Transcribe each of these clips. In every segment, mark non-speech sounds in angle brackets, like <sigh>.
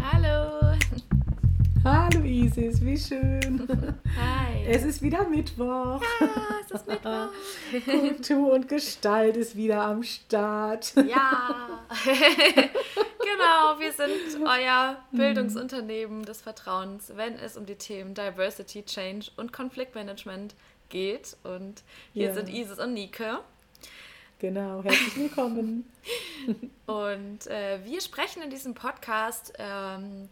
Hallo. Hallo Isis, wie schön. Hi. Es ist wieder Mittwoch. Ja, es ist Mittwoch. <laughs> Kultur und Gestalt ist wieder am Start. Ja. <laughs> genau, wir sind euer Bildungsunternehmen des Vertrauens, wenn es um die Themen Diversity, Change und Konfliktmanagement geht. Und hier Ja. sind Isis und Nike. Genau, herzlich willkommen. <laughs> Und äh, wir sprechen in diesem Podcast ähm,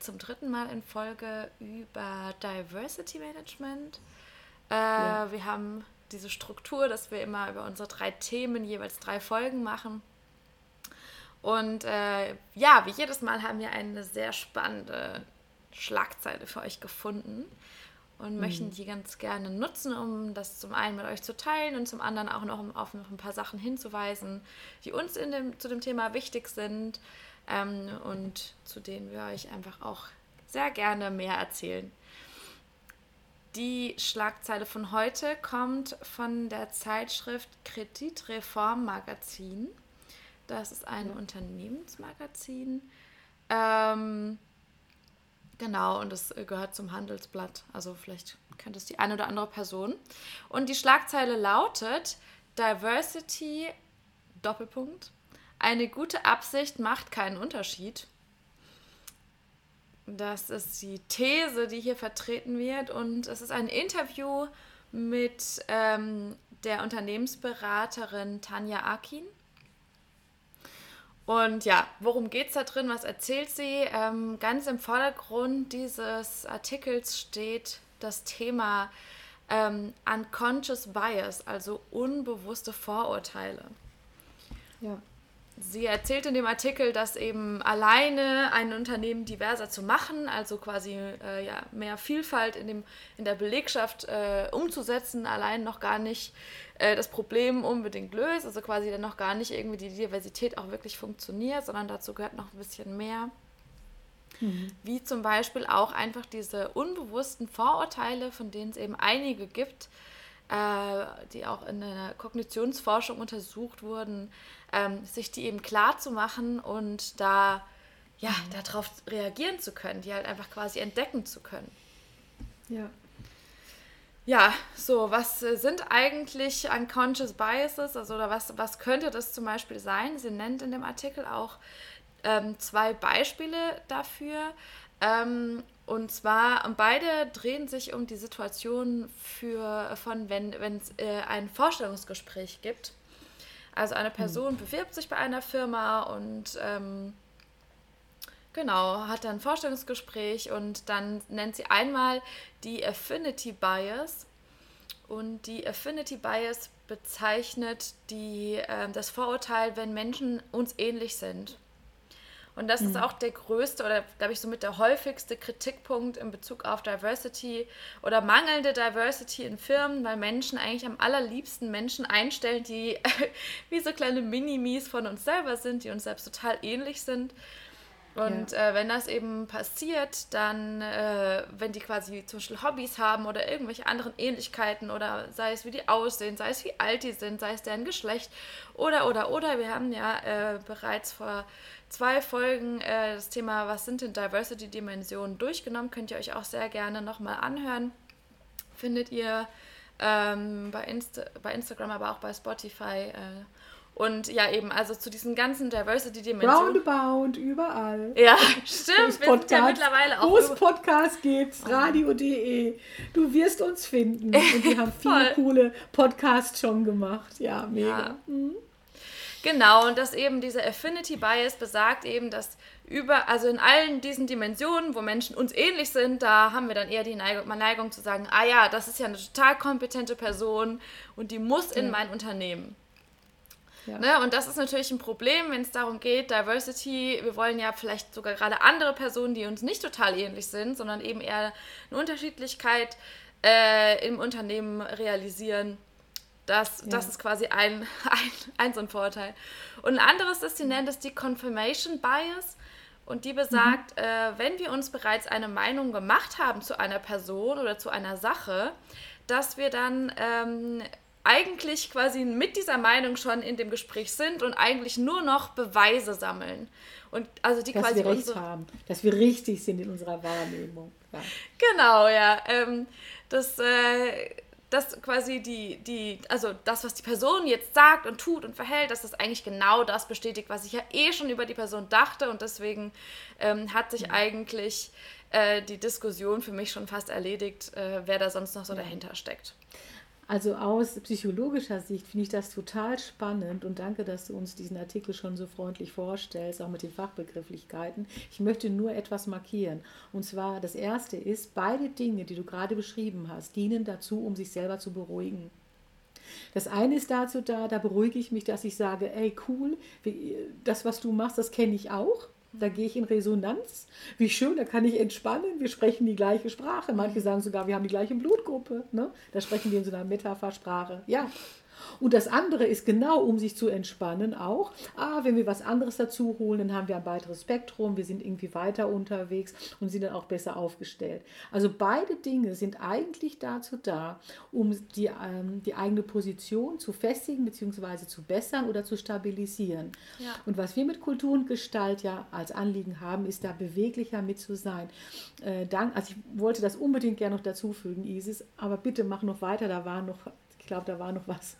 zum dritten Mal in Folge über Diversity Management. Äh, Ja. Wir haben diese Struktur, dass wir immer über unsere drei Themen jeweils drei Folgen machen. Und äh, ja, wie jedes Mal haben wir eine sehr spannende Schlagzeile für euch gefunden und möchten die ganz gerne nutzen, um das zum einen mit euch zu teilen und zum anderen auch noch um auf noch ein paar Sachen hinzuweisen, die uns in dem, zu dem Thema wichtig sind ähm, und zu denen wir euch einfach auch sehr gerne mehr erzählen. Die Schlagzeile von heute kommt von der Zeitschrift Kreditreform Magazin. Das ist ein Unternehmensmagazin. Ähm, genau, und es äh, gehört zum Handelsblatt. Also vielleicht kennt es die eine oder andere Person. Und die Schlagzeile lautet Diversity, Doppelpunkt. Eine gute Absicht macht keinen Unterschied. Das ist die These, die hier vertreten wird. Und es ist ein Interview mit ähm, der Unternehmensberaterin Tanja Akin. Und ja, worum geht es da drin? Was erzählt sie? Ähm, ganz im Vordergrund dieses Artikels steht das Thema ähm, Unconscious Bias, also unbewusste Vorurteile. Ja. Sie erzählt in dem Artikel, dass eben alleine ein Unternehmen diverser zu machen, also quasi äh, ja, mehr Vielfalt in, dem, in der Belegschaft äh, umzusetzen, allein noch gar nicht äh, das Problem unbedingt löst, also quasi dann noch gar nicht irgendwie die Diversität auch wirklich funktioniert, sondern dazu gehört noch ein bisschen mehr. Wie zum Beispiel auch einfach diese unbewussten Vorurteile, von denen es eben einige gibt, äh, die auch in der Kognitionsforschung untersucht wurden, ähm, sich die eben klar zu machen und da ja, darauf reagieren zu können, die halt einfach quasi entdecken zu können. Ja. Ja, so, was äh, sind eigentlich unconscious biases? Also, oder was, was könnte das zum Beispiel sein? Sie nennt in dem Artikel auch ähm, zwei Beispiele dafür. Ähm, und zwar, beide drehen sich um die Situation für, von, wenn es äh, ein Vorstellungsgespräch gibt. Also eine Person bewirbt sich bei einer Firma und ähm, Genau, hat dann ein Vorstellungsgespräch und dann nennt sie einmal die Affinity Bias. Und die Affinity Bias bezeichnet die, äh, das Vorurteil, wenn Menschen uns ähnlich sind. Und das ist auch der größte oder, glaube ich, somit der häufigste Kritikpunkt in Bezug auf Diversity oder mangelnde Diversity in Firmen, weil Menschen eigentlich am allerliebsten Menschen einstellen, die <laughs> wie so kleine Minimis von uns selber sind, die uns selbst total ähnlich sind. Und äh, wenn das eben passiert, dann, äh, wenn die quasi zum Beispiel Hobbys haben oder irgendwelche anderen Ähnlichkeiten oder sei es wie die aussehen, sei es wie alt die sind, sei es deren Geschlecht oder, oder, oder. Wir haben ja äh, bereits vor zwei Folgen äh, das Thema, was sind denn Diversity-Dimensionen durchgenommen. Könnt ihr euch auch sehr gerne nochmal anhören. Findet ihr ähm, bei, Insta bei Instagram, aber auch bei Spotify. Äh, und ja, eben, also zu diesen ganzen Diversity-Dimensionen. Roundabout, überall. Ja, <laughs> stimmt. Wir sind ja mittlerweile auch Wo es Podcast gibt, radio.de. Du wirst uns finden. <laughs> Und wir haben viele coole Podcasts schon gemacht. Ja, mega. Ja. Genau, und dass eben dieser Affinity Bias besagt eben, dass über, also in allen diesen Dimensionen, wo Menschen uns ähnlich sind, da haben wir dann eher die Neigung, Neigung zu sagen, ah ja, das ist ja eine total kompetente Person und die muss in Ja. mein Unternehmen. Ja. Ne? Und das ist natürlich ein Problem, wenn es darum geht, Diversity, wir wollen ja vielleicht sogar gerade andere Personen, die uns nicht total ähnlich sind, sondern eben eher eine Unterschiedlichkeit äh, im Unternehmen realisieren. Das, ja. das ist quasi ein, <laughs> ein, ein so ein Vorteil. Und ein anderes, das sie nennt, ist die Confirmation Bias. Und die besagt, mhm. äh, wenn wir uns bereits eine Meinung gemacht haben zu einer Person oder zu einer Sache, dass wir dann ähm, eigentlich quasi mit dieser Meinung schon in dem Gespräch sind und eigentlich nur noch Beweise sammeln. Und also die dass quasi wir recht haben, dass wir richtig sind in unserer Wahrnehmung. Ja. Genau, ja. Ähm, das, äh, das quasi die, die, also das, was die Person jetzt sagt und tut und verhält, dass das eigentlich genau das bestätigt, was ich ja eh schon über die Person dachte und deswegen ähm, hat sich ja. eigentlich äh, die Diskussion für mich schon fast erledigt, äh, wer da sonst noch so ja. dahinter steckt. Also aus psychologischer Sicht finde ich das total spannend und danke, dass du uns diesen Artikel schon so freundlich vorstellst, auch mit den Fachbegrifflichkeiten. Ich möchte nur etwas markieren. Und zwar das erste ist, beide Dinge, die du gerade beschrieben hast, dienen dazu, um sich selber zu beruhigen. Das eine ist dazu da, da beruhige ich mich, dass ich sage, ey cool, das, was du machst, das kenne ich auch da gehe ich in Resonanz. Wie schön, da kann ich entspannen. Wir sprechen die gleiche Sprache. Manche sagen sogar, wir haben die gleiche Blutgruppe. Ne? Da sprechen wir in so einer Metaphersprache. Ja, und das andere ist genau, um sich zu entspannen auch. Ah, wenn wir was anderes dazu holen, dann haben wir ein weiteres Spektrum, wir sind irgendwie weiter unterwegs und sind dann auch besser aufgestellt. Also beide Dinge sind eigentlich dazu da, um die, ähm, die eigene Position zu festigen bzw. zu bessern oder zu stabilisieren. Ja. Und was wir mit Kultur und Gestalt ja als Anliegen haben, ist da beweglicher mit zu sein. Äh, dank, also ich wollte das unbedingt gerne noch dazu fügen, Isis, aber bitte mach noch weiter, da war noch, ich glaube, da war noch was.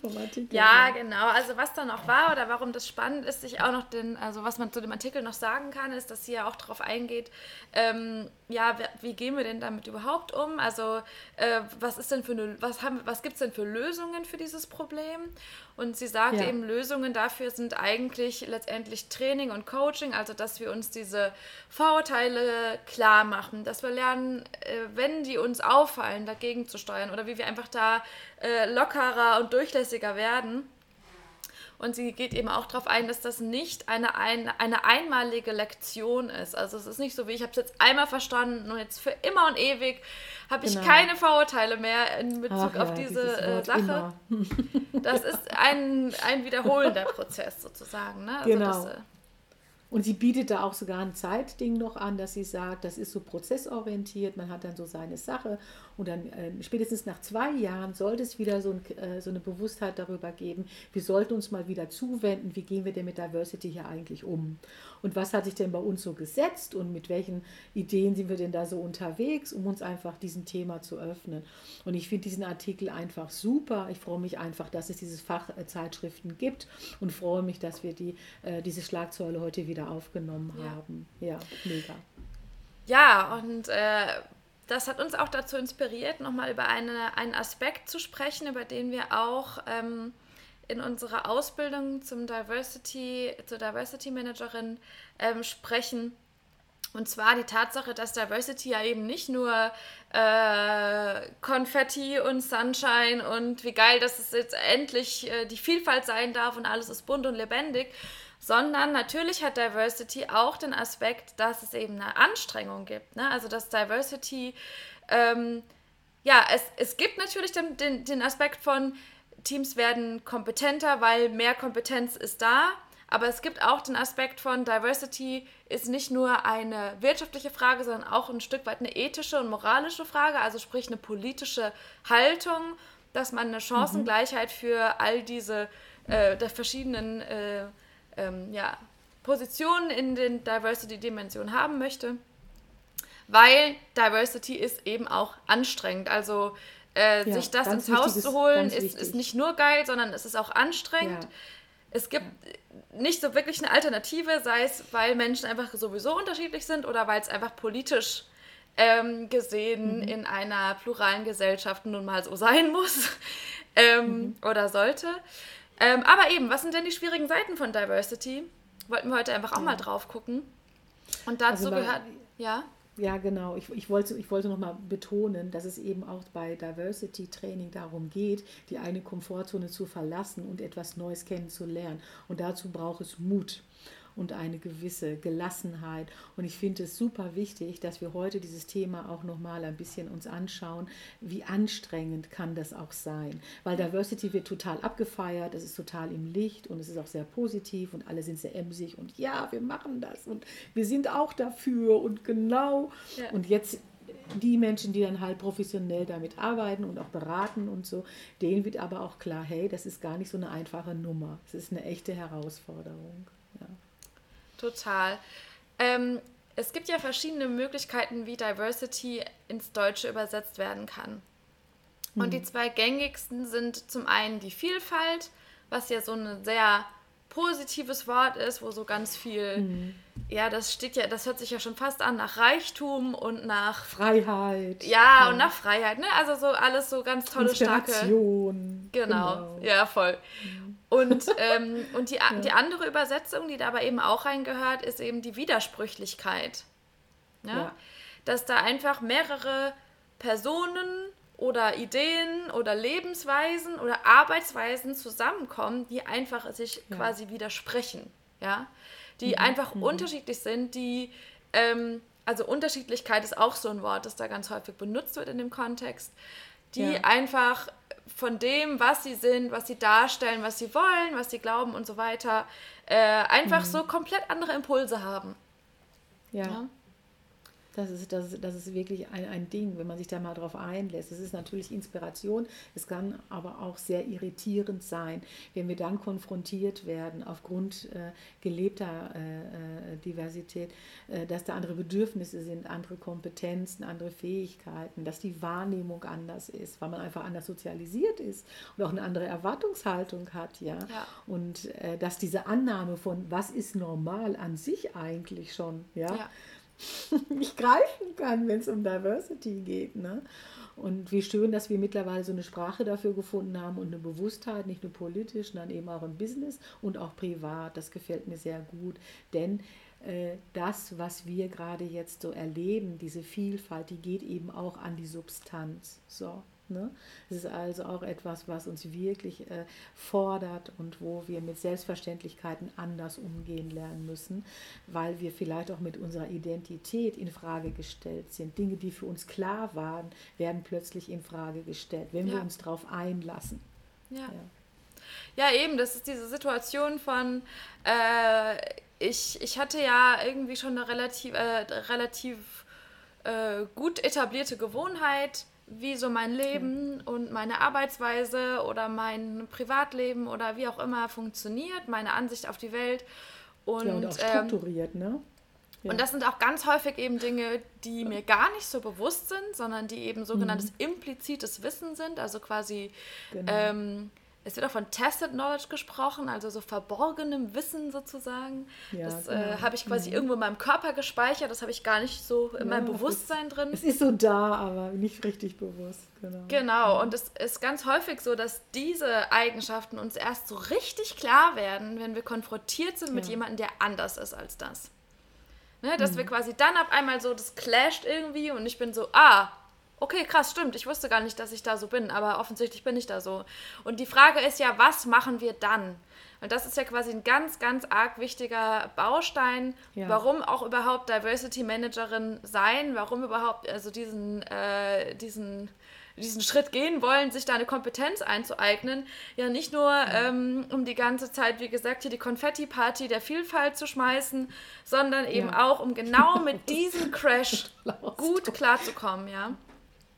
Vom Artikel. Ja, genau. Also was da noch war oder warum das spannend ist, sich auch noch den, also was man zu dem Artikel noch sagen kann, ist, dass sie ja auch darauf eingeht, ähm, ja, wie gehen wir denn damit überhaupt um? Also äh, was ist denn für eine, was haben, was gibt es denn für Lösungen für dieses Problem? Und sie sagt ja. eben, Lösungen dafür sind eigentlich letztendlich Training und Coaching, also dass wir uns diese Vorurteile klar machen, dass wir lernen, äh, wenn die uns auffallen, dagegen zu steuern oder wie wir einfach da äh, lockerer und durchlässiger werden. Und sie geht eben auch darauf ein, dass das nicht eine, eine, eine einmalige Lektion ist. Also es ist nicht so wie, ich habe es jetzt einmal verstanden und jetzt für immer und ewig habe ich genau. keine Vorurteile mehr in Bezug Ach, auf ja, diese äh, Sache. <laughs> das ist ein, ein wiederholender Prozess sozusagen. Ne? Also genau. Das, äh, und sie bietet da auch sogar ein Zeitding noch an, dass sie sagt, das ist so prozessorientiert, man hat dann so seine Sache und dann äh, spätestens nach zwei Jahren sollte es wieder so, ein, äh, so, eine Bewusstheit darüber geben, wir sollten uns mal wieder zuwenden, wie gehen wir denn mit Diversity hier eigentlich um? Und was hat sich denn bei uns so gesetzt und mit welchen Ideen sind wir denn da so unterwegs, um uns einfach diesem Thema zu öffnen? Und ich finde diesen Artikel einfach super. Ich freue mich einfach, dass es diese Fachzeitschriften gibt und freue mich, dass wir die, äh, diese Schlagzeile heute wieder aufgenommen ja. haben. Ja, mega. Ja, und äh, das hat uns auch dazu inspiriert, nochmal über eine, einen Aspekt zu sprechen, über den wir auch ähm, in unserer Ausbildung zum Diversity, zur Diversity Managerin ähm, sprechen. Und zwar die Tatsache, dass Diversity ja eben nicht nur äh, Konfetti und Sunshine und wie geil, dass es jetzt endlich äh, die Vielfalt sein darf und alles ist bunt und lebendig, sondern natürlich hat Diversity auch den Aspekt, dass es eben eine Anstrengung gibt. Ne? Also dass Diversity, ähm, ja, es, es gibt natürlich den, den, den Aspekt von, Teams werden kompetenter, weil mehr Kompetenz ist da. Aber es gibt auch den Aspekt von Diversity ist nicht nur eine wirtschaftliche Frage, sondern auch ein Stück weit eine ethische und moralische Frage, also sprich eine politische Haltung, dass man eine Chancengleichheit mhm. für all diese äh, der verschiedenen äh, ähm, ja, Positionen in den Diversity-Dimensionen haben möchte. Weil Diversity ist eben auch anstrengend. Also äh, ja, sich das ins Haus zu holen, ist, ist, nicht nur geil, sondern es ist auch anstrengend. Ja. Es gibt ja. nicht so wirklich eine Alternative, sei es, weil Menschen einfach sowieso unterschiedlich sind oder weil es einfach politisch ähm, gesehen mhm. in einer pluralen Gesellschaft nun mal so <laughs> sein muss ähm, mhm. oder sollte. Ähm, aber eben, was sind denn die schwierigen Seiten von Diversity? Wollten wir heute einfach auch mal drauf gucken. Und dazu also gehört, ja. Ja, genau. Ich, ich, wollte, ich wollte nochmal betonen, dass es eben auch bei Diversity Training darum geht, die eigene Komfortzone zu verlassen und etwas Neues kennenzulernen. Und dazu braucht es Mut und eine gewisse Gelassenheit. Und ich finde es super wichtig, dass wir heute dieses Thema auch nochmal ein bisschen uns anschauen, wie anstrengend kann das auch sein. Weil Diversity wird total abgefeiert, es ist total im Licht und es ist auch sehr positiv und alle sind sehr emsig und ja, wir machen das und wir sind auch dafür und genau. Ja. Und jetzt die Menschen, die dann halt professionell damit arbeiten und auch beraten und so, denen wird aber auch klar, hey, das ist gar nicht so eine einfache Nummer. Es ist eine echte Herausforderung. Total. Ähm, es gibt ja verschiedene Möglichkeiten, wie Diversity ins Deutsche übersetzt werden kann. Und die hm. zwei gängigsten sind zum einen die Vielfalt, was ja so ein sehr positives Wort ist, wo so ganz viel, mhm. ja, das steht ja, das hört sich ja schon fast an nach Reichtum und nach Freiheit. Ja, ja. und nach Freiheit, ne? Also so alles so ganz tolle, starke. Genau, genau, ja, voll. Mhm. Und, <laughs> ähm, und die, ja. die andere Übersetzung, die da aber eben auch reingehört, ist eben die Widersprüchlichkeit. Ja? ja. Dass da einfach mehrere Personen oder Ideen oder Lebensweisen oder Arbeitsweisen zusammenkommen, die einfach sich ja. quasi widersprechen. Ja? Die mhm. einfach mhm. unterschiedlich sind, die, ähm, also Unterschiedlichkeit ist auch so ein Wort, das da ganz häufig benutzt wird in dem Kontext, die einfach von dem, was sie sind, was sie darstellen, was sie wollen, was sie glauben und so weiter, äh, einfach mhm. so komplett andere Impulse haben. ja. ja? Das ist, das, das ist wirklich ein, ein Ding, wenn man sich da mal drauf einlässt. Es ist natürlich Inspiration, es kann aber auch sehr irritierend sein, wenn wir dann konfrontiert werden aufgrund äh, gelebter äh, äh, Diversität, äh, dass da andere Bedürfnisse sind, andere Kompetenzen, andere Fähigkeiten, dass die Wahrnehmung anders ist, weil man einfach anders sozialisiert ist und auch eine andere Erwartungshaltung hat. Ja? ja. Und äh, dass diese Annahme von, was ist normal an sich eigentlich schon, ja. ja <laughs> nicht greifen kann, wenn es um Diversity geht. Ne? Und wie schön, dass wir mittlerweile so eine Sprache dafür gefunden haben und eine Bewusstheit, nicht nur politisch, sondern eben auch im Business und auch privat. Das gefällt mir sehr gut, denn äh, das, was wir gerade jetzt so erleben, diese Vielfalt, die geht eben auch an die Substanz. So. Ne? Es ist also auch etwas, was uns wirklich äh, fordert und wo wir mit Selbstverständlichkeiten anders umgehen lernen müssen, weil wir vielleicht auch mit unserer Identität in Frage gestellt sind. Dinge, die für uns klar waren, werden plötzlich in Frage gestellt, wenn ja. wir uns darauf einlassen. Ja. ja. ja. eben, das ist diese Situation von äh, ich, ich hatte ja irgendwie schon eine relativ, äh, relativ äh, gut etablierte Gewohnheit, wie so mein Leben und meine Arbeitsweise oder mein Privatleben oder wie auch immer funktioniert, meine Ansicht auf die Welt. Und, ja, und auch strukturiert, ähm, ne? Ja. Und das sind auch ganz häufig eben Dinge, die mir gar nicht so bewusst sind, sondern die eben sogenanntes mhm. implizites Wissen sind, also quasi genau. ähm, es wird auch von Tested Knowledge gesprochen, also so verborgenem Wissen sozusagen. Ja, das äh, genau. äh, habe ich quasi mhm. irgendwo in meinem Körper gespeichert, das habe ich gar nicht so in ja, meinem Bewusstsein ist, drin. Es ist so da, aber nicht richtig bewusst. Genau. genau, und es ist ganz häufig so, dass diese Eigenschaften uns erst so richtig klar werden, wenn wir konfrontiert sind mit jemandem, der anders ist als das. Ne, dass mhm. wir quasi dann auf einmal so, das clasht irgendwie und ich bin so, ah, okay, krass, stimmt, ich wusste gar nicht, dass ich da so bin, aber offensichtlich bin ich da so. Und die Frage ist ja, was machen wir dann? Und das ist ja quasi ein ganz, ganz arg wichtiger Baustein, ja. warum auch überhaupt Diversity Managerin sein, warum überhaupt also diesen, äh, diesen, diesen Schritt gehen wollen, sich da eine Kompetenz einzueignen. Ja, nicht nur ähm, um die ganze Zeit, wie gesagt, hier die Konfetti-Party der Vielfalt zu schmeißen, sondern eben ja. auch, um genau <laughs> mit diesem Crash <laughs> gut klarzukommen, ja.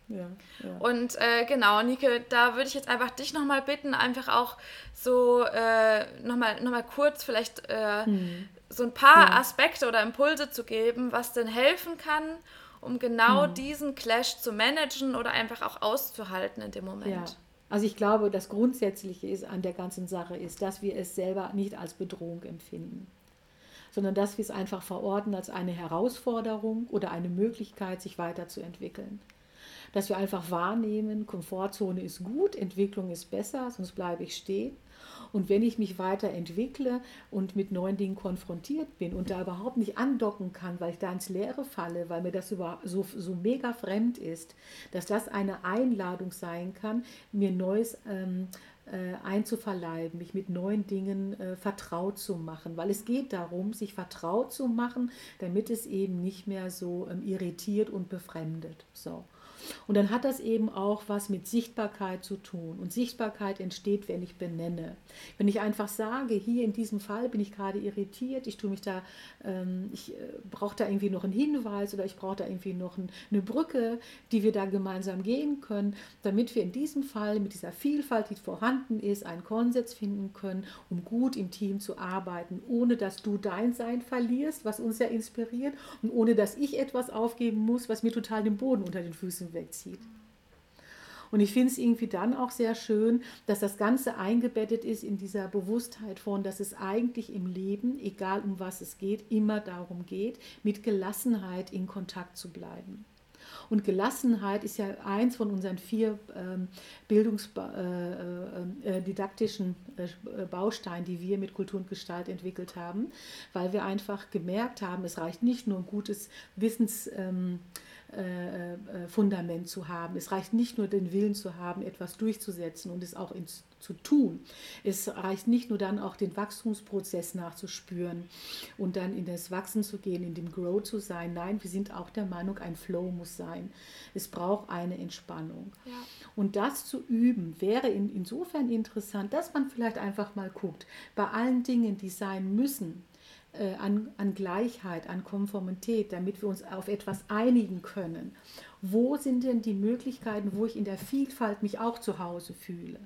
Ja, ja. Und äh, genau, Nike, da würde ich jetzt einfach dich nochmal bitten, einfach auch so äh, nochmal noch mal kurz vielleicht äh, hm. so ein paar ja. Aspekte oder Impulse zu geben, was denn helfen kann, um genau hm. diesen Clash zu managen oder einfach auch auszuhalten in dem Moment. Also ich glaube, das Grundsätzliche ist an der ganzen Sache ist, dass wir es selber nicht als Bedrohung empfinden, sondern dass wir es einfach verorten als eine Herausforderung oder eine Möglichkeit, sich weiterzuentwickeln dass wir einfach wahrnehmen, Komfortzone ist gut, Entwicklung ist besser, sonst bleibe ich stehen. Und wenn ich mich weiterentwickle und mit neuen Dingen konfrontiert bin und da überhaupt nicht andocken kann, weil ich da ins Leere falle, weil mir das so, so mega fremd ist, dass das eine Einladung sein kann, mir Neues ähm, äh, einzuverleiben, mich mit neuen Dingen äh, vertraut zu machen, weil es geht darum, sich vertraut zu machen, damit es eben nicht mehr so ähm, irritiert und befremdet. So. Und dann hat das eben auch was mit Sichtbarkeit zu tun. Und Sichtbarkeit entsteht, wenn ich benenne. Wenn ich einfach sage, hier in diesem Fall bin ich gerade irritiert, ich tue mich da, ähm, ich äh, brauche da irgendwie noch einen Hinweis oder ich brauche da irgendwie noch ein, eine Brücke, die wir da gemeinsam gehen können, damit wir in diesem Fall mit dieser Vielfalt, die vorhanden ist, einen Konsens finden können, um gut im Team zu arbeiten, ohne dass du dein Sein verlierst, was uns ja inspiriert, und ohne dass ich etwas aufgeben muss, was mir total den Boden unter den Füßen wegzieht. Und ich finde es irgendwie dann auch sehr schön, dass das Ganze eingebettet ist in dieser Bewusstheit von, dass es eigentlich im Leben, egal um was es geht, immer darum geht, mit Gelassenheit in Kontakt zu bleiben. Und Gelassenheit ist ja eins von unseren vier ähm, bildungsdidaktischen äh, äh, äh, äh, Bausteinen, die wir mit Kultur und Gestalt entwickelt haben, weil wir einfach gemerkt haben, es reicht nicht nur ein gutes Wissens. Ähm, äh, äh, Fundament zu haben. Es reicht nicht nur den Willen zu haben, etwas durchzusetzen und es auch ins, zu tun. Es reicht nicht nur dann auch den Wachstumsprozess nachzuspüren und dann in das Wachsen zu gehen, in dem Grow zu sein. Nein, wir sind auch der Meinung, ein Flow muss sein. Es braucht eine Entspannung. Ja. Und das zu üben wäre in, insofern interessant, dass man vielleicht einfach mal guckt, bei allen Dingen, die sein müssen, äh, an, an Gleichheit, an Konformität, damit wir uns auf etwas einigen können. Wo sind denn die Möglichkeiten, wo ich in der Vielfalt mich auch zu Hause fühle?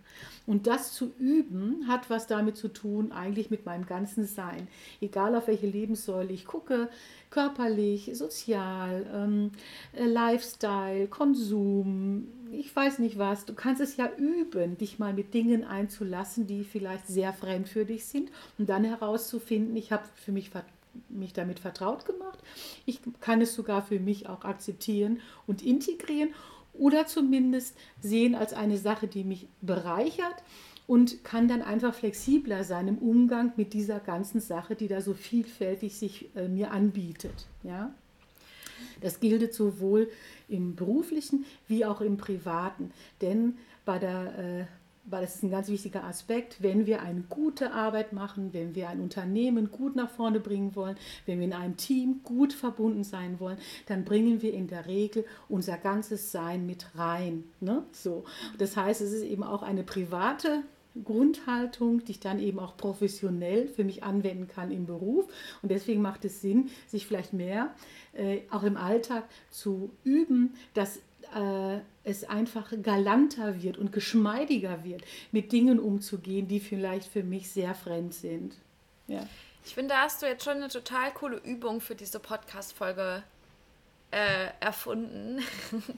Und das zu üben, hat was damit zu tun, eigentlich mit meinem ganzen Sein. Egal auf welche Lebenssäule ich gucke, körperlich, sozial, ähm, äh, Lifestyle, Konsum, ich weiß nicht was, du kannst es ja üben, dich mal mit Dingen einzulassen, die vielleicht sehr fremd für dich sind und dann herauszufinden, ich habe für mich mich damit vertraut gemacht. Ich kann es sogar für mich auch akzeptieren und integrieren oder zumindest sehen als eine Sache, die mich bereichert und kann dann einfach flexibler sein im Umgang mit dieser ganzen Sache, die da so vielfältig sich äh, mir anbietet. Ja? Das gilt sowohl im beruflichen wie auch im privaten. Denn bei der äh, weil das ist ein ganz wichtiger Aspekt, wenn wir eine gute Arbeit machen, wenn wir ein Unternehmen gut nach vorne bringen wollen, wenn wir in einem Team gut verbunden sein wollen, dann bringen wir in der Regel unser ganzes Sein mit rein. Ne? So. Das heißt, es ist eben auch eine private Grundhaltung, die ich dann eben auch professionell für mich anwenden kann im Beruf. Und deswegen macht es Sinn, sich vielleicht mehr äh, auch im Alltag zu üben, dass äh, es einfach galanter wird und geschmeidiger wird, mit Dingen umzugehen, die vielleicht für mich sehr fremd sind. Ja. Ich finde, da hast du jetzt schon eine total coole Übung für diese Podcast-Folge äh, erfunden.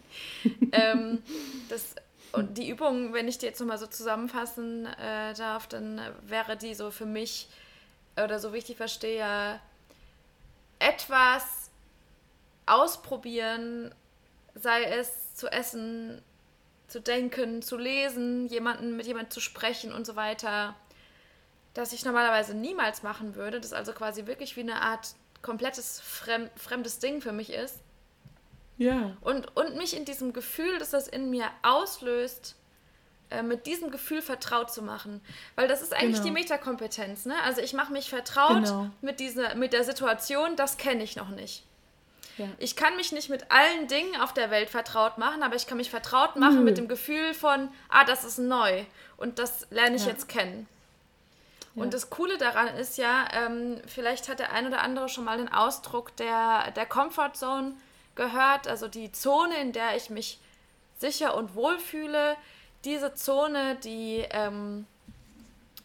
<laughs> ähm, das und die Übung, wenn ich die jetzt nochmal so zusammenfassen äh, darf, dann wäre die so für mich oder so wie ich die verstehe, etwas ausprobieren, sei es zu essen, zu denken, zu lesen, jemanden mit jemandem zu sprechen und so weiter, das ich normalerweise niemals machen würde, das also quasi wirklich wie eine Art komplettes fremd, fremdes Ding für mich ist ja. Und, und mich in diesem Gefühl, das das in mir auslöst, äh, mit diesem Gefühl vertraut zu machen. Weil das ist eigentlich genau. die Metakompetenz. Ne? Also ich mache mich vertraut genau. mit, dieser, mit der Situation, das kenne ich noch nicht. Ja. Ich kann mich nicht mit allen Dingen auf der Welt vertraut machen, aber ich kann mich vertraut machen mhm. mit dem Gefühl von, ah, das ist neu und das lerne ich ja. jetzt kennen. Ja. Und das Coole daran ist ja, ähm, vielleicht hat der ein oder andere schon mal den Ausdruck der, der Comfort Zone gehört, also die Zone, in der ich mich sicher und wohl fühle, diese Zone, die ähm,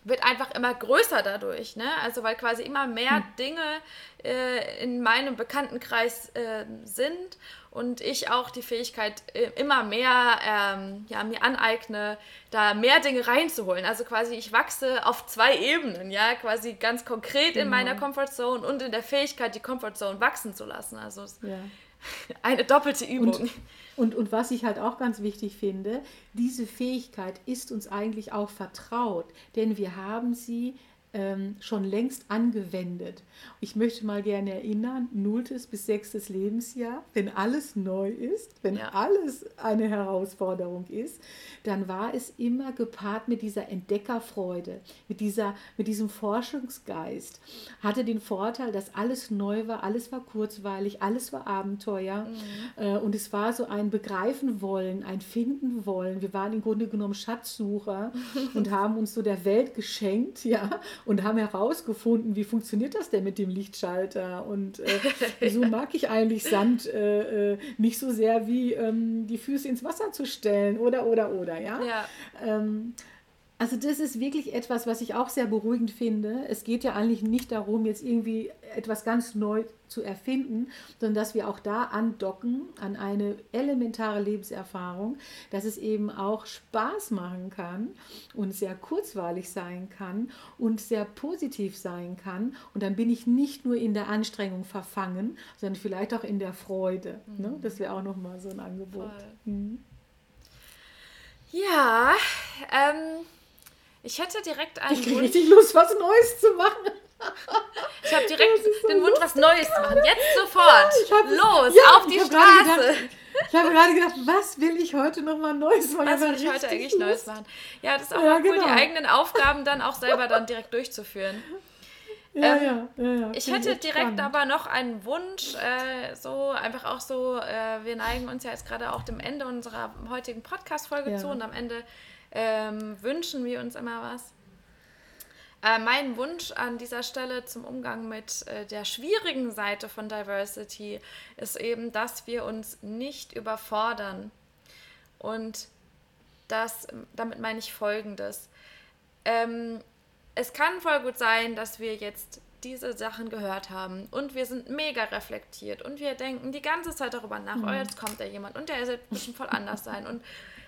wird einfach immer größer dadurch, ne? Also weil quasi immer mehr hm. Dinge äh, in meinem Bekanntenkreis äh, sind und ich auch die Fähigkeit äh, immer mehr ähm, ja, mir aneigne, da mehr Dinge reinzuholen. Also quasi ich wachse auf zwei Ebenen, ja, quasi ganz konkret genau. in meiner Comfortzone und in der Fähigkeit, die Comfortzone wachsen zu lassen. Also ja <laughs> Eine doppelte Übung. Und, und, und was ich halt auch ganz wichtig finde, diese Fähigkeit ist uns eigentlich auch vertraut, denn wir haben sie ähm, schon längst angewendet. Ich möchte mal gerne erinnern, nulltes bis sechstes Lebensjahr, wenn alles neu ist, wenn ja. alles eine Herausforderung ist, dann war es immer gepaart mit dieser Entdeckerfreude, mit, dieser, mit diesem Forschungsgeist. Hatte den Vorteil, dass alles neu war, alles war kurzweilig, alles war Abenteuer mhm. äh, und es war so ein Begreifen wollen, ein Finden wollen. Wir waren im Grunde genommen Schatzsucher <laughs> und haben uns so der Welt geschenkt, ja, und haben herausgefunden, wie funktioniert das denn mit dem Lichtschalter und äh, <laughs> wieso mag ich eigentlich Sand äh, äh, nicht so sehr wie ähm, die Füße ins Wasser zu stellen oder oder oder ja. ja. Ähm, also das ist wirklich etwas, was ich auch sehr beruhigend finde. Es geht ja eigentlich nicht darum, jetzt irgendwie etwas ganz neu zu erfinden, sondern dass wir auch da andocken an eine elementare Lebenserfahrung, dass es eben auch Spaß machen kann und sehr kurzweilig sein kann und sehr positiv sein kann. Und dann bin ich nicht nur in der Anstrengung verfangen, sondern vielleicht auch in der Freude. Mhm. Ne? Das wäre auch nochmal so ein Angebot. Mhm. Ja, ähm, ich hätte direkt einen Ich kriege richtig Lust, was Neues zu machen. Ich habe direkt so den Wunsch, was Neues zu machen. Jetzt sofort. Hab, Los, ja, auf die Straße. Gedacht, ich habe gerade gedacht, was will ich heute nochmal Neues machen? Was will ich heute eigentlich Lust. Neues machen? Ja, das ist auch ja, mal cool, genau. die eigenen Aufgaben dann auch selber dann direkt durchzuführen. <laughs> Ja, ähm, ja, ja, ja, Ich hätte direkt spannend. aber noch einen Wunsch, äh, so einfach auch so, äh, wir neigen uns ja jetzt gerade auch dem Ende unserer heutigen Podcast-Folge ja. zu und am Ende ähm, wünschen wir uns immer was. Äh, mein Wunsch an dieser Stelle zum Umgang mit äh, der schwierigen Seite von Diversity ist eben, dass wir uns nicht überfordern. Und das, damit meine ich Folgendes. Ähm, es kann voll gut sein, dass wir jetzt diese Sachen gehört haben und wir sind mega reflektiert und wir denken die ganze Zeit darüber nach, mhm. oh, jetzt kommt da jemand und der wird bestimmt voll anders sein und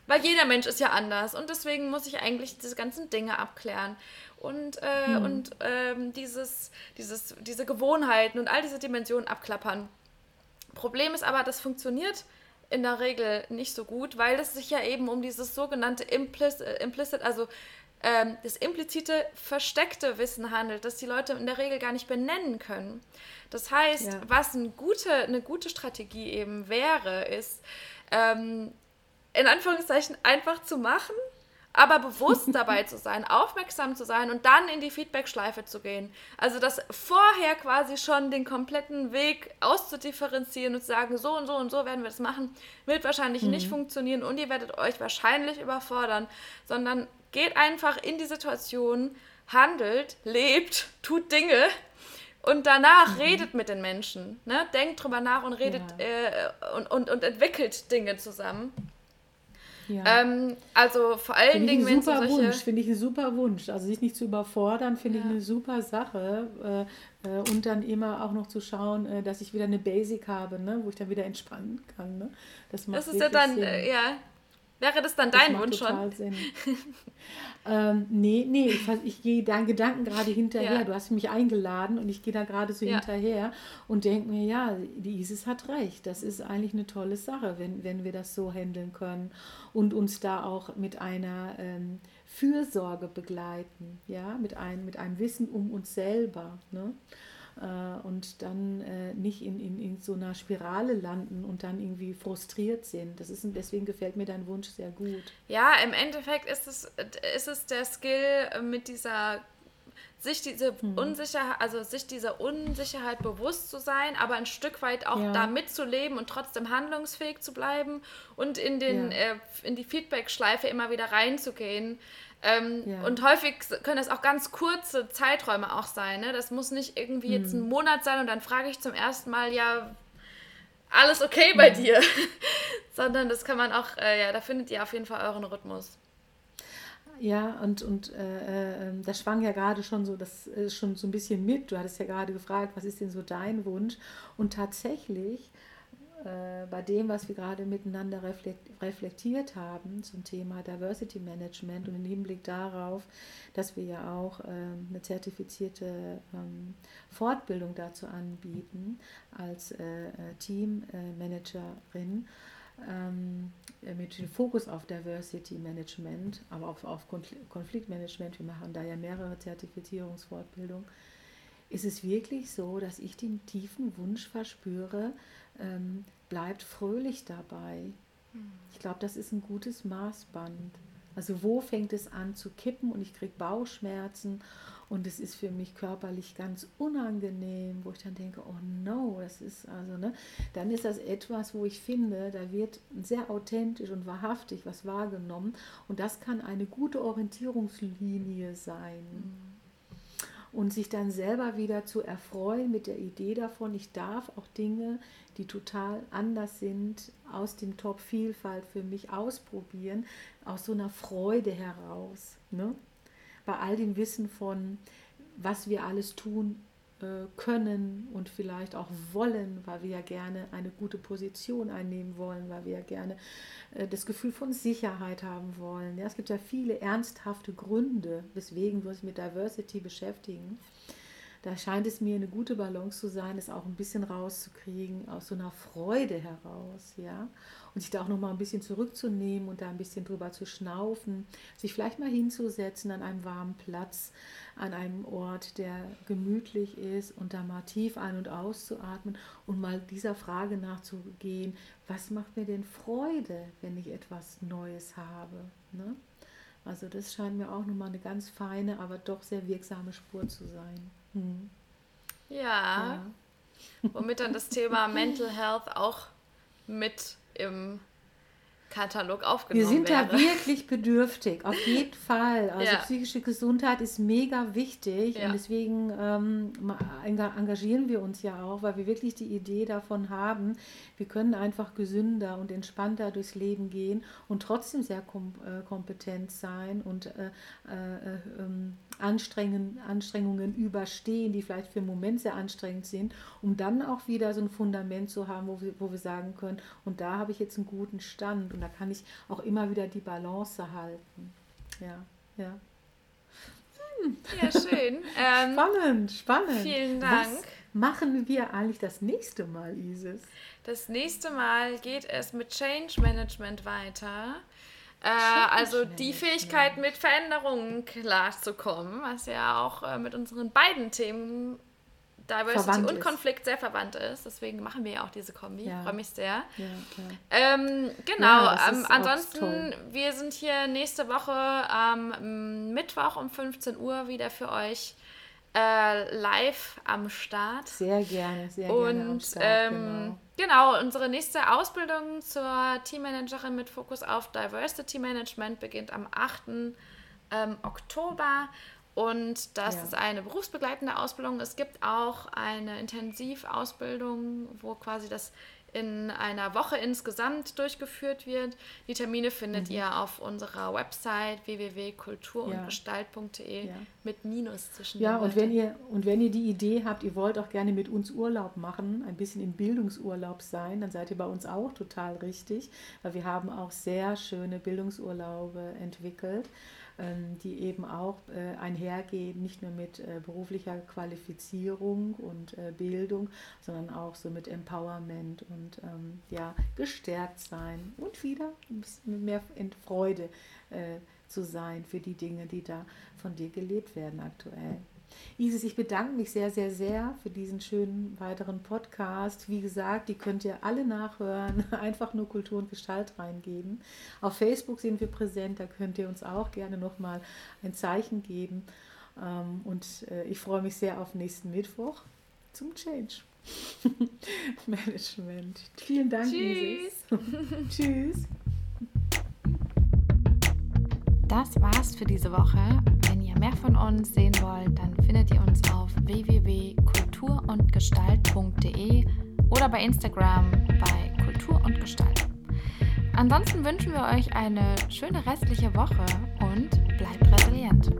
weil jeder Mensch ist ja anders und deswegen muss ich eigentlich diese ganzen Dinge abklären und, äh, mhm. und ähm, dieses, dieses, diese Gewohnheiten und all diese Dimensionen abklappern. Problem ist aber, das funktioniert in der Regel nicht so gut, weil es sich ja eben um dieses sogenannte Implicit, äh, implicit also ähm, das implizite, versteckte Wissen handelt, das die Leute in der Regel gar nicht benennen können. Das heißt, ja. was eine gute, eine gute Strategie eben wäre, ist, ähm, in Anführungszeichen einfach zu machen, aber bewusst <laughs> dabei zu sein, aufmerksam zu sein und dann in die Feedback-Schleife zu gehen. Also das vorher quasi schon den kompletten Weg auszudifferenzieren und zu sagen, so und so und so werden wir das machen, wird wahrscheinlich mhm. nicht funktionieren und ihr werdet euch wahrscheinlich überfordern, sondern geht einfach in die Situation, handelt, lebt, tut Dinge und danach mhm. redet mit den Menschen. Ne? Denkt drüber nach und redet ja. äh, und, und, und entwickelt Dinge zusammen. Ja. Ähm, also vor allen find Dingen, wenn super solche... Wunsch, finde ich einen super Wunsch. Also sich nicht zu überfordern, finde ja. ich eine super Sache. Äh, äh, und dann immer auch noch zu schauen, äh, dass ich wieder eine Basic habe, ne? wo ich dann wieder entspannen kann. Ne? Das, macht das ist ja dann, äh, ja, Wäre das dann dein das Wunsch schon? Sinn. <laughs> ähm, nee, nee, ich, ich gehe deinen Gedanken gerade hinterher. Ja. Du hast mich eingeladen und ich gehe da gerade so ja. hinterher und denke mir, ja, die Isis hat recht. Das ist eigentlich eine tolle Sache, wenn, wenn wir das so handeln können und uns da auch mit einer ähm, Fürsorge begleiten, ja, mit einem, mit einem Wissen um uns selber. Ne? Äh, und dann äh, nicht in, in, in so einer Spirale landen und dann irgendwie frustriert sind. Das ist, deswegen gefällt mir dein Wunsch sehr gut. Ja, im Endeffekt ist es, ist es der Skill mit dieser sich diese hm. Unsicherheit, also sich dieser Unsicherheit bewusst zu sein, aber ein Stück weit auch ja. da mitzuleben und trotzdem handlungsfähig zu bleiben und in den ja. äh, in die Feedback-Schleife immer wieder reinzugehen. Ähm, ja. Und häufig können das auch ganz kurze Zeiträume auch sein. Ne? Das muss nicht irgendwie jetzt ein hm. Monat sein und dann frage ich zum ersten Mal, ja, alles okay bei dir. <laughs> Sondern das kann man auch, äh, ja, da findet ihr auf jeden Fall euren Rhythmus. Ja, und, und äh, äh, das schwang ja gerade schon so, das ist schon so ein bisschen mit. Du hattest ja gerade gefragt, was ist denn so dein Wunsch? Und tatsächlich äh, bei dem, was wir gerade miteinander reflektiert haben zum Thema Diversity Management und im Hinblick darauf, dass wir ja auch ähm, eine zertifizierte ähm, Fortbildung dazu anbieten als äh, äh, Teammanagerin ähm, mit dem Fokus auf Diversity Management, aber auch auf Konfliktmanagement. Wir machen da ja mehrere Zertifizierungsfortbildungen ist es wirklich so, dass ich den tiefen Wunsch verspüre, ähm, bleibt fröhlich dabei. Hm. Ich glaube, das ist ein gutes Maßband. Also wo fängt es an zu kippen und ich kriege Bauchschmerzen und es ist für mich körperlich ganz unangenehm, wo ich dann denke, oh no, das ist also, ne, dann ist das etwas, wo ich finde, da wird sehr authentisch und wahrhaftig was wahrgenommen und das kann eine gute Orientierungslinie sein. Mhm und sich dann selber wieder zu erfreuen mit der Idee davon, ich darf auch Dinge, die total anders sind, aus dem Top Vielfalt für mich ausprobieren, aus so einer Freude heraus. Ne? Bei all dem Wissen von, was wir alles tun können und vielleicht auch wollen, weil wir ja gerne eine gute Position einnehmen wollen, weil wir ja gerne äh, das Gefühl von Sicherheit haben wollen. Ja, es gibt ja viele ernsthafte Gründe, weswegen wir uns mit Diversity beschäftigen. Da scheint es mir eine gute Balance zu sein, es auch ein bisschen rauszukriegen aus so einer Freude heraus, ja, und sich da auch noch mal ein bisschen zurückzunehmen und da ein bisschen drüber zu schnaufen, sich vielleicht mal hinzusetzen an einem warmen Platz, an einem Ort, der gemütlich ist und da mal tief ein- und auszuatmen und mal dieser Frage nachzugehen, was macht mir denn Freude, wenn ich etwas Neues habe? Ne? Also das scheint mir auch nochmal eine ganz feine, aber doch sehr wirksame Spur zu sein. Hm. Ja, ja. womit dann das Thema <laughs> Mental Health auch mit im Katalog aufgenommen Wir sind wäre. da wirklich bedürftig, auf jeden <laughs> Fall. Also ja. psychische Gesundheit ist mega wichtig ja. und deswegen ähm, engagieren wir uns ja auch, weil wir wirklich die Idee davon haben, wir können einfach gesünder und entspannter durchs Leben gehen und trotzdem sehr kom äh, kompetent sein und äh, äh, ähm, Anstrengen, Anstrengungen überstehen, die vielleicht für einen Moment sehr anstrengend sind, um dann auch wieder so ein Fundament zu haben, wo wir, wo wir sagen können, und da habe ich jetzt einen guten Stand und da kann ich auch immer wieder die Balance halten. Ja, ja. Hm. Ja, schön. <laughs> Ähm, spannend, spannend. Vielen Dank. Was machen wir eigentlich das nächste Mal, Isis? Das nächste Mal geht es mit Change Management weiter. Äh, also die Fähigkeit, mit Veränderungen klarzukommen, was ja auch äh, mit unseren beiden Themen Diversity verwandt und ist. Konflikt sehr verwandt ist. Deswegen machen wir ja auch diese Kombi. Ja. Freue mich sehr. Ja, ähm, genau. Ähm, ansonsten, wir sind hier nächste Woche am ähm, Mittwoch um 15 Uhr wieder für euch äh, live am Start. Sehr gerne, sehr und, gerne. Und ähm, genau. genau, unsere nächste Ausbildung zur Teammanagerin mit Fokus auf Diversity Management beginnt am 8. Ähm, Oktober. Und das ja. ist eine berufsbegleitende Ausbildung. Es gibt auch eine Intensivausbildung, wo quasi das in einer Woche insgesamt durchgeführt wird. Die Termine findet mhm. ihr auf unserer Website www.kulturundgestalt.de ja. mit Minus zwischen Ja, und wenn ihr und wenn ihr die Idee habt, ihr wollt auch gerne mit uns Urlaub machen, ein bisschen im Bildungsurlaub sein, dann seid ihr bei uns auch total richtig, weil wir haben auch sehr schöne Bildungsurlaube entwickelt. Ähm, die eben auch äh, einhergehen, nicht nur mit äh, beruflicher Qualifizierung und äh, Bildung, sondern auch so mit Empowerment und ähm, ja, gestärkt sein und wieder ein bisschen mehr in Freude zu sein für die Dinge, die da von dir gelebt werden aktuell. Isis, ich bedanke mich sehr, sehr, sehr für diesen schönen weiteren Podcast. Wie gesagt, die könnt ihr alle nachhören. <laughs> Einfach nur Kultur und Gestalt reingeben. Auf Facebook sind wir präsent, da könnt ihr uns auch gerne nochmal ein Zeichen geben. Ähm, und äh, ich freue mich sehr auf nächsten Mittwoch zum Change. <laughs> Management. Vielen Dank, Tschüss. Isis. <laughs> Tschüss. Das war's für diese Woche. Mehr von uns sehen wollt, dann findet ihr uns auf www.kulturundgestalt.de oder bei Instagram bei Kultur und Gestalt. Ansonsten wünschen wir euch eine schöne restliche Woche und bleibt resilient.